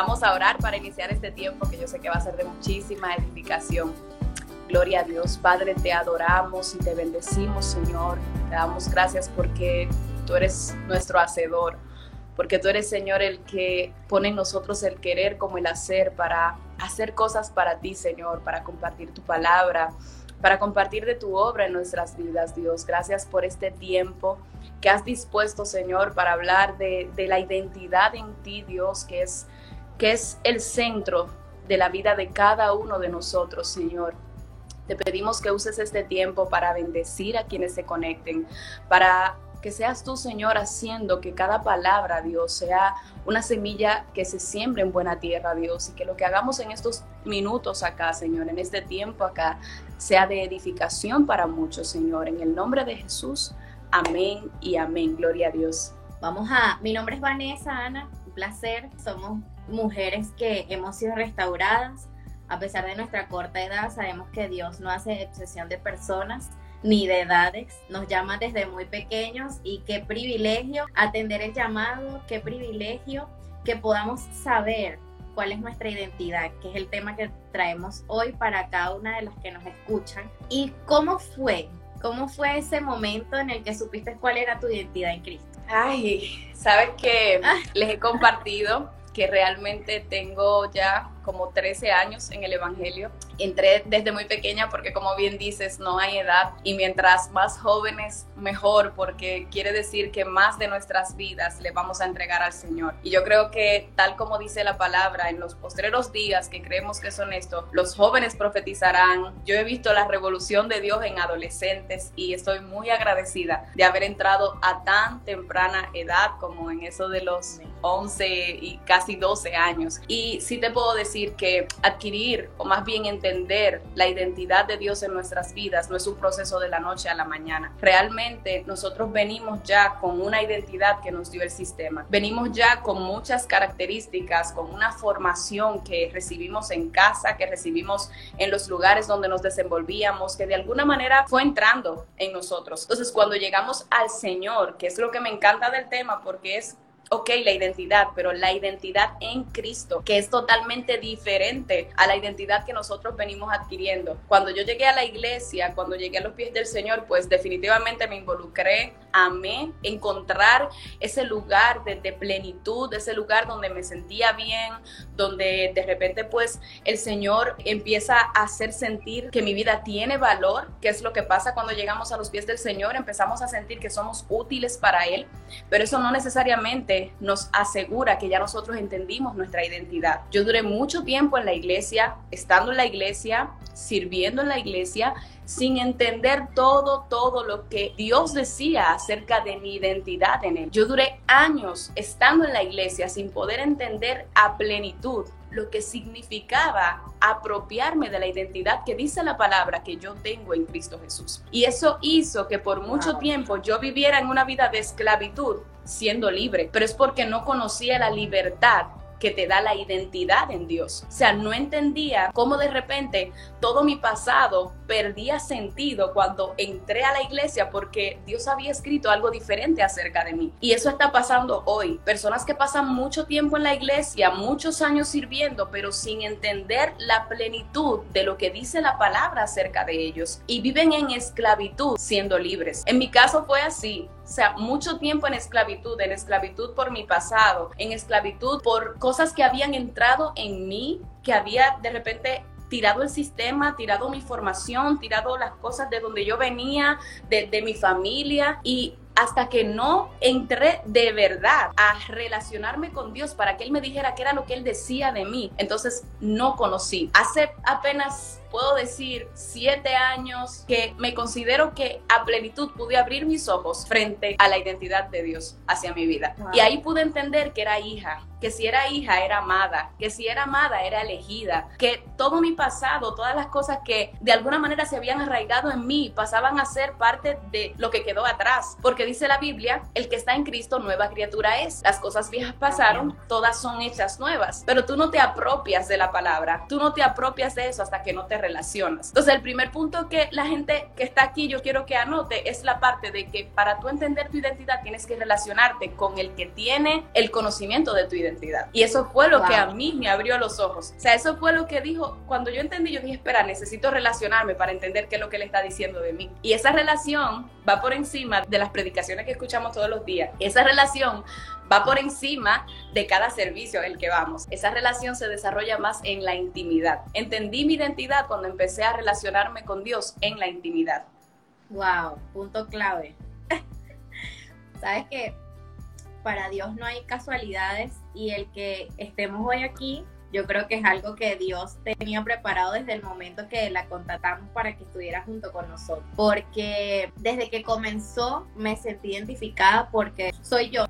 Vamos a orar para iniciar este tiempo que yo sé que va a ser de muchísima edificación. Gloria a Dios, Padre, te adoramos y te bendecimos, Señor. Te damos gracias porque tú eres nuestro hacedor, porque tú eres, Señor, el que pone en nosotros el querer como el hacer para hacer cosas para ti, Señor, para compartir tu palabra, para compartir de tu obra en nuestras vidas, Dios. Gracias por este tiempo que has dispuesto, Señor, para hablar de, la identidad en ti, Dios, que es, que es el centro de la vida de cada uno de nosotros, Señor. Te pedimos que uses este tiempo para bendecir a quienes se conecten, para que seas tú, Señor, haciendo que cada palabra, Dios, sea una semilla que se siembre en buena tierra, Dios, y que lo que hagamos en estos minutos acá, Señor, en este tiempo acá, sea de edificación para muchos, Señor. En el nombre de Jesús, amén y amén. Gloria a Dios. Vamos a, mi nombre es Vanessa, Ana, placer. Somos mujeres que hemos sido restauradas a pesar de nuestra corta edad, sabemos que Dios no hace excepción de personas ni de edades, nos llama desde muy pequeños y qué privilegio atender el llamado, qué privilegio que podamos saber cuál es nuestra identidad, que es el tema que traemos hoy para cada una de las que nos escuchan. ¿Y cómo fue? ¿Cómo fue ese momento en el que supiste cuál era tu identidad en Cristo? Ay, sabes que ah. les he compartido que realmente tengo ya como 13 años en el Evangelio. Entré desde muy pequeña porque como bien dices, no hay edad y mientras más jóvenes, mejor, porque quiere decir que más de nuestras vidas le vamos a entregar al Señor. Y yo creo que tal como dice la palabra, en los postreros días que creemos que son estos, los jóvenes profetizarán. Yo he visto la revolución de Dios en adolescentes y estoy muy agradecida de haber entrado a tan temprana edad como en eso de los 11 y casi 12 años. Y sí te puedo decir que adquirir o más bien entender la identidad de Dios en nuestras vidas no es un proceso de la noche a la mañana. Realmente nosotros venimos ya con una identidad que nos dio el sistema. Venimos ya con muchas características, con una formación que recibimos en casa, que recibimos en los lugares donde nos desenvolvíamos, que de alguna manera fue entrando en nosotros. Entonces cuando llegamos al Señor, que es lo que me encanta del tema porque es ok, la identidad, pero la identidad en Cristo, que es totalmente diferente a la identidad que nosotros venimos adquiriendo. Cuando yo llegué a la iglesia, cuando llegué a los pies del Señor, pues definitivamente me involucré, amé encontrar ese lugar de, plenitud, ese lugar donde me sentía bien, donde de repente pues el Señor empieza a hacer sentir que mi vida tiene valor, que es lo que pasa cuando llegamos a los pies del Señor, empezamos a sentir que somos útiles para Él, pero eso no necesariamente nos asegura que ya nosotros entendimos nuestra identidad. Yo duré mucho tiempo en la iglesia, estando en la iglesia, sirviendo en la iglesia, sin entender todo, todo lo que Dios decía acerca de mi identidad en Él. Yo duré años estando en la iglesia sin poder entender a plenitud lo que significaba apropiarme de la identidad que dice la palabra que yo tengo en Cristo Jesús. Y eso hizo que por mucho tiempo yo viviera en una vida de esclavitud siendo libre, pero es porque no conocía la libertad que te da la identidad en Dios. O sea, no entendía cómo de repente todo mi pasado perdía sentido cuando entré a la iglesia porque Dios había escrito algo diferente acerca de mí. Y eso está pasando hoy. Personas que pasan mucho tiempo en la iglesia, muchos años sirviendo, pero sin entender la plenitud de lo que dice la palabra acerca de ellos y viven en esclavitud siendo libres. En mi caso fue así. O sea, mucho tiempo en esclavitud, en esclavitud por mi pasado, en esclavitud por cosas que habían entrado en mí, que había de repente tirado el sistema, tirado mi formación, tirado las cosas de donde yo venía, de, mi familia y hasta que no entré de verdad a relacionarme con Dios para que Él me dijera qué era lo que Él decía de mí. Entonces no conocí. Hace apenas puedo decir siete años que me considero que a plenitud pude abrir mis ojos frente a la identidad de Dios hacia mi vida. Y ahí pude entender que era hija, que si era hija era amada, que si era amada era elegida, que todo mi pasado, todas las cosas que de alguna manera se habían arraigado en mí pasaban a ser parte de lo que quedó atrás. Porque dice la Biblia, el que está en Cristo nueva criatura es. Las cosas viejas pasaron, todas son hechas nuevas, pero tú no te apropias de la palabra, tú no te apropias de eso hasta que no te te relacionas. Entonces, el primer punto que la gente que está aquí yo quiero que anote es la parte de que para tú entender tu identidad tienes que relacionarte con el que tiene el conocimiento de tu identidad. Y eso fue lo que a mí me abrió los ojos. O sea, eso fue lo que dijo, cuando yo entendí, yo dije, espera, necesito relacionarme para entender qué es lo que él está diciendo de mí. Y esa relación va por encima de las predicaciones que escuchamos todos los días. Esa relación va por encima de cada servicio en el que vamos. Esa relación se desarrolla más en la intimidad. Entendí mi identidad cuando empecé a relacionarme con Dios en la intimidad. Wow, punto clave. Sabes que para Dios no hay casualidades y el que estemos hoy aquí yo creo que es algo que Dios tenía preparado desde el momento que la contratamos para que estuviera junto con nosotros. Porque desde que comenzó me sentí identificada porque soy yo,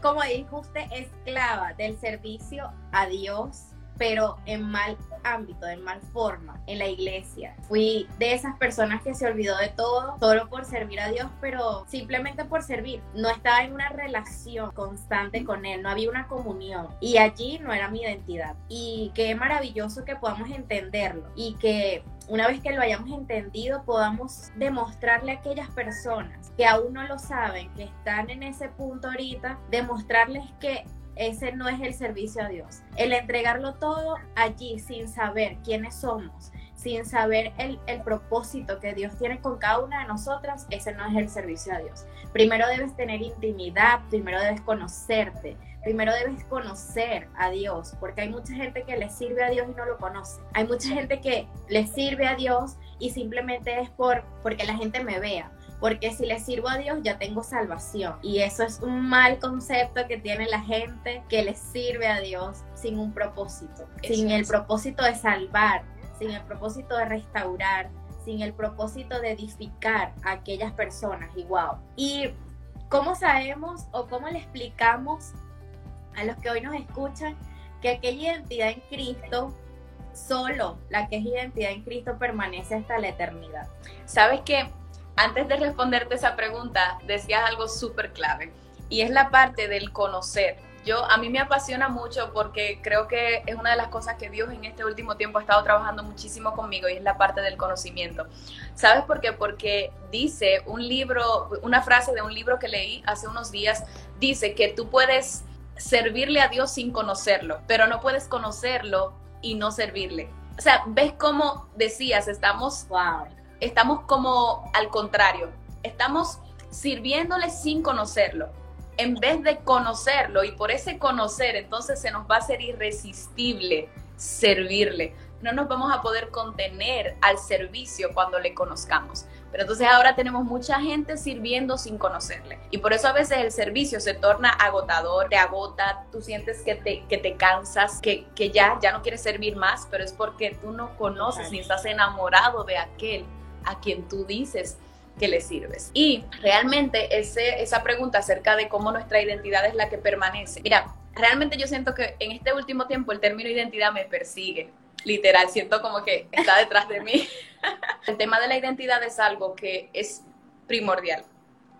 como dijo usted, esclava del servicio a Dios pero en mal ámbito, en mal forma, en la iglesia. Fui de esas personas que se olvidó de todo solo por servir a Dios, pero simplemente por servir. No estaba en una relación constante con Él, no había una comunión y allí no era mi identidad. Y qué maravilloso que podamos entenderlo y que una vez que lo hayamos entendido, podamos demostrarle a aquellas personas que aún no lo saben, que están en ese punto ahorita, demostrarles que ese no es el servicio a Dios. El entregarlo todo allí sin saber quiénes somos, sin saber el, el, propósito que Dios tiene con cada una de nosotras, ese no es el servicio a Dios. Primero debes tener intimidad, primero debes conocerte, primero debes conocer a Dios, porque hay mucha gente que le sirve a Dios y no lo conoce. Hay mucha gente que le sirve a Dios y simplemente es por porque la gente me vea porque si le sirvo a Dios ya tengo salvación. Y eso es un mal concepto que tiene la gente que le sirve a Dios sin un propósito, sin el propósito de salvar, sin el propósito de restaurar, sin el propósito de edificar a aquellas personas. Y wow. ¿Y cómo sabemos o cómo le explicamos a los que hoy nos escuchan que aquella identidad en Cristo solo la que es identidad en Cristo permanece hasta la eternidad. Sabes que antes de responderte esa pregunta, decías algo súper clave y es la parte del conocer. Yo, a mí me apasiona mucho porque creo que es una de las cosas que Dios en este último tiempo ha estado trabajando muchísimo conmigo y es la parte del conocimiento. ¿Sabes por qué? Porque dice un libro, una frase de un libro que leí hace unos días, dice que tú puedes servirle a Dios sin conocerlo, pero no puedes conocerlo y no servirle. O sea, ves cómo decías, estamos wow estamos como al contrario, estamos sirviéndole sin conocerlo, en vez de conocerlo y por ese conocer entonces se nos va a ser irresistible servirle. No nos vamos a poder contener al servicio cuando le conozcamos. Pero entonces ahora tenemos mucha gente sirviendo sin conocerle. Y por eso a veces el servicio se torna agotador, te agota, tú sientes que te, que te cansas, que, que ya, ya no quieres servir más, pero es porque tú no conoces ni estás enamorado de aquel a quien tú dices que le sirves. Y realmente ese, esa pregunta acerca de cómo nuestra identidad es la que permanece. Mira, realmente yo siento que en este último tiempo el término identidad me persigue. Literal, siento como que está detrás de mí. el tema de la identidad es algo que es primordial.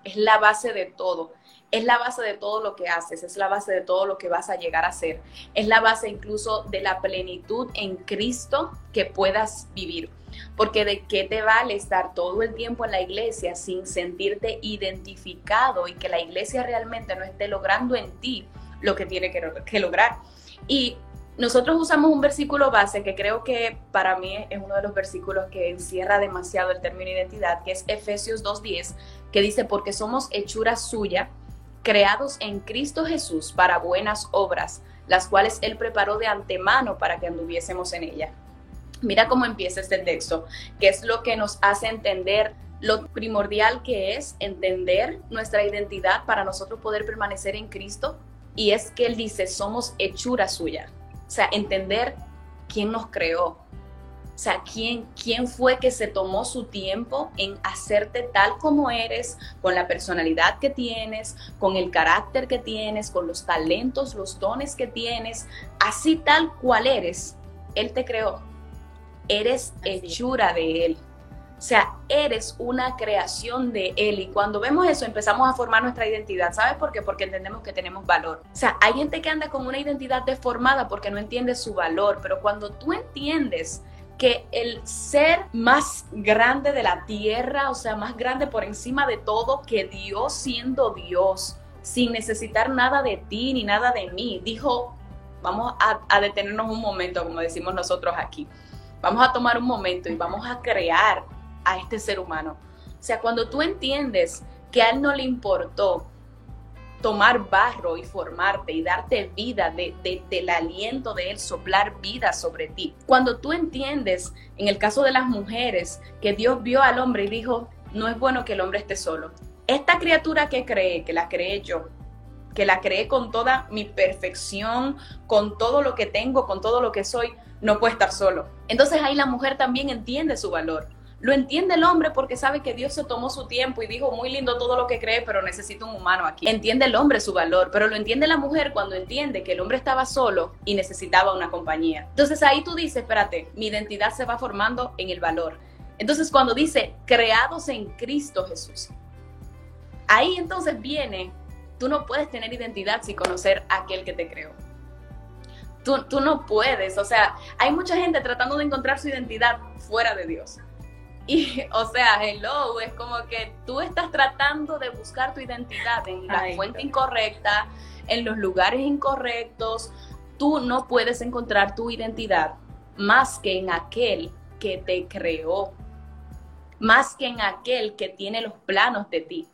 Es la base de todo es la base de todo lo que haces, es la base de todo lo que vas a llegar a ser, es la base incluso de la plenitud en Cristo que puedas vivir. Porque de qué te vale estar todo el tiempo en la iglesia sin sentirte identificado y que la iglesia realmente no esté logrando en ti lo que tiene que, lograr. Y nosotros usamos un versículo base que creo que para mí es uno de los versículos que encierra demasiado el término identidad, que es Efesios 2.10, que dice, porque somos hechura suya, creados en Cristo Jesús para buenas obras, las cuales Él preparó de antemano para que anduviésemos en ella. Mira cómo empieza este texto, que es lo que nos hace entender lo primordial que es entender nuestra identidad para nosotros poder permanecer en Cristo. Y es que Él dice, somos hechura suya. O sea, entender quién nos creó, o sea, ¿quién, ¿quién fue que se tomó su tiempo en hacerte tal como eres, con la personalidad que tienes, con el carácter que tienes, con los talentos, los dones que tienes, así tal cual eres? Él te creó. Eres hechura de Él. O sea, eres una creación de Él. Y cuando vemos eso, empezamos a formar nuestra identidad. ¿Sabes por qué? Porque entendemos que tenemos valor. O sea, hay gente que anda con una identidad deformada porque no entiende su valor. Pero cuando tú entiendes que el ser más grande de la tierra, o sea, más grande por encima de todo, que Dios siendo Dios, sin necesitar nada de ti ni nada de mí, dijo, vamos a, a detenernos un momento, como decimos nosotros aquí. Vamos a tomar un momento y vamos a crear a este ser humano. O sea, cuando tú entiendes que a él no le importó tomar barro y formarte y darte vida de, del aliento de Él, soplar vida sobre ti. Cuando tú entiendes, en el caso de las mujeres, que Dios vio al hombre y dijo, no es bueno que el hombre esté solo. Esta criatura que cree, que la creé yo, que la creé con toda mi perfección, con todo lo que tengo, con todo lo que soy, no puede estar solo. Entonces ahí la mujer también entiende su valor lo entiende el hombre porque sabe que Dios se tomó su tiempo y dijo, muy lindo todo lo que cree, pero necesito un humano aquí. Entiende el hombre su valor, pero lo entiende la mujer cuando entiende que el hombre estaba solo y necesitaba una compañía. Entonces ahí tú dices, espérate, mi identidad se va formando en el valor. Entonces cuando dice, creados en Cristo Jesús, ahí entonces viene, tú no puedes tener identidad sin conocer a aquel que te creó. Tú, tú no puedes, o sea, hay mucha gente tratando de encontrar su identidad fuera de Dios y, o sea, hello, es como que tú estás tratando de buscar tu identidad en la fuente incorrecta, en los lugares incorrectos. Tú no puedes encontrar tu identidad más que en aquel que te creó, más que en aquel que tiene los planos de ti.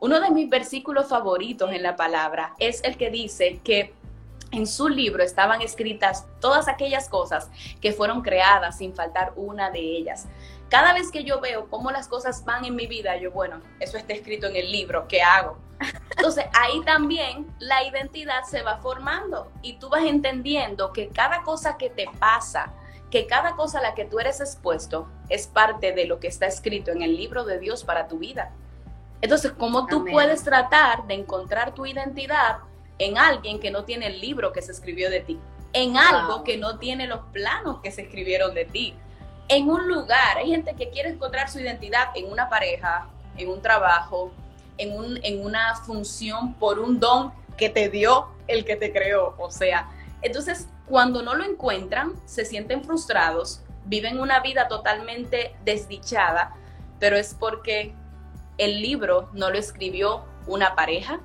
Uno de mis versículos favoritos en la palabra es el que dice que en su libro estaban escritas todas aquellas cosas que fueron creadas sin faltar una de ellas. Cada vez que yo veo cómo las cosas van en mi vida, yo, bueno, eso está escrito en el libro, ¿qué hago? Entonces ahí también la identidad se va formando y tú vas entendiendo que cada cosa que te pasa, que cada cosa a la que tú eres expuesto es parte de lo que está escrito en el libro de Dios para tu vida. Entonces, ¿cómo tú puedes tratar de encontrar tu identidad en alguien que no tiene el libro que se escribió de ti, en algo que no tiene los planos que se escribieron de ti, en un lugar. Hay gente que quiere encontrar su identidad en una pareja, en un trabajo, en, un, en una función por un don que te dio el que te creó. O sea, entonces cuando no lo encuentran, se sienten frustrados, viven una vida totalmente desdichada, pero es porque el libro no lo escribió una pareja,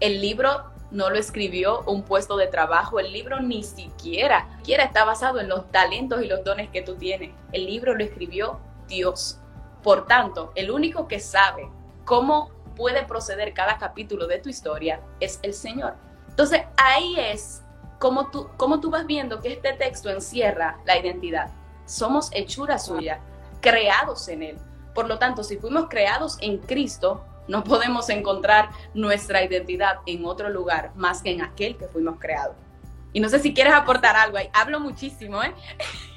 el libro no lo escribió un puesto de trabajo, el libro ni siquiera, siquiera está basado en los talentos y los dones que tú tienes. El libro lo escribió Dios. Por tanto, el único que sabe cómo puede proceder cada capítulo de tu historia es el Señor. Entonces, ahí es como tú, como tú vas viendo que este texto encierra la identidad. Somos hechura suya, creados en Él. Por lo tanto, si fuimos creados en Cristo, no podemos encontrar nuestra identidad en otro lugar más que en aquel que fuimos creados. Y no sé si quieres aportar algo ahí. Hablo muchísimo, ¿eh?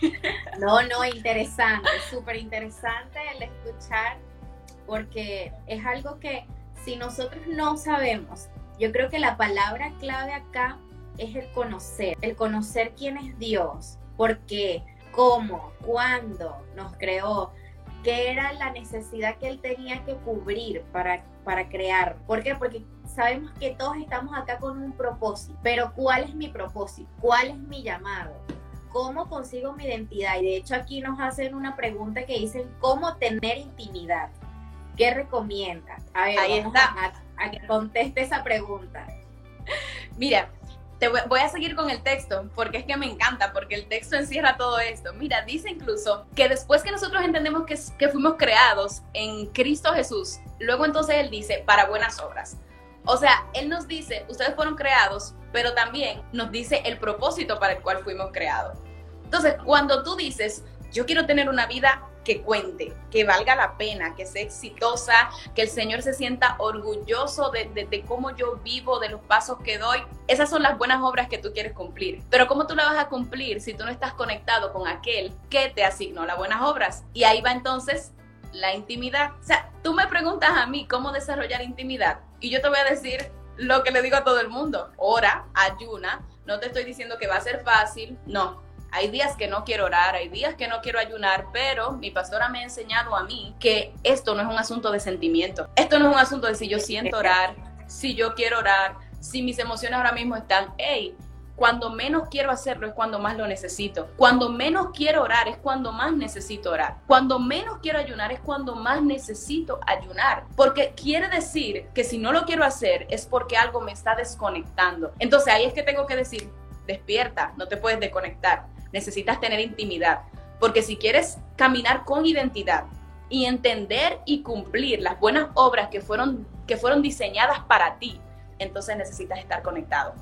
No, no, interesante, súper interesante el escuchar, porque es algo que si nosotros no sabemos, yo creo que la palabra clave acá es el conocer, el conocer quién es Dios, por qué, cómo, cuándo nos creó, qué era la necesidad que él tenía que cubrir para, para crear. ¿Por qué? Porque sabemos que todos estamos acá con un propósito, pero ¿cuál es mi propósito? ¿Cuál es mi llamado? ¿Cómo consigo mi identidad? Y de hecho aquí nos hacen una pregunta que dicen, ¿cómo tener intimidad? ¿Qué recomienda? A ver, Ahí está. a que conteste esa pregunta. Mira, voy, a seguir con el texto porque es que me encanta, porque el texto encierra todo esto. Mira, dice incluso que después que nosotros entendemos que, que fuimos creados en Cristo Jesús, luego entonces Él dice, para buenas obras. O sea, Él nos dice, ustedes fueron creados, pero también nos dice el propósito para el cual fuimos creados. Entonces, cuando tú dices, yo quiero tener una vida que cuente, que valga la pena, que sea exitosa, que el Señor se sienta orgulloso de, cómo yo vivo, de los pasos que doy. Esas son las buenas obras que tú quieres cumplir. Pero ¿cómo tú la vas a cumplir si tú no estás conectado con aquel que te asignó las buenas obras? Y ahí va entonces la intimidad. O sea, tú me preguntas a mí cómo desarrollar intimidad y yo te voy a decir lo que le digo a todo el mundo. Ora, ayuna. No te estoy diciendo que va a ser fácil, no hay días que no quiero orar, hay días que no quiero ayunar, pero mi pastora me ha enseñado a mí que esto no es un asunto de sentimiento. Esto no es un asunto de si yo siento orar, si yo quiero orar, si mis emociones ahora mismo están, hey, Cuando menos quiero hacerlo es cuando más lo necesito. Cuando menos quiero orar es cuando más necesito orar. Cuando menos quiero ayunar es cuando más necesito ayunar. Porque quiere decir que si no lo quiero hacer es porque algo me está desconectando. Entonces ahí es que tengo que decir, despierta, no te puedes desconectar. Necesitas tener intimidad. Porque si quieres caminar con identidad y entender y cumplir las buenas obras que fueron, que fueron diseñadas para ti, entonces necesitas estar conectado.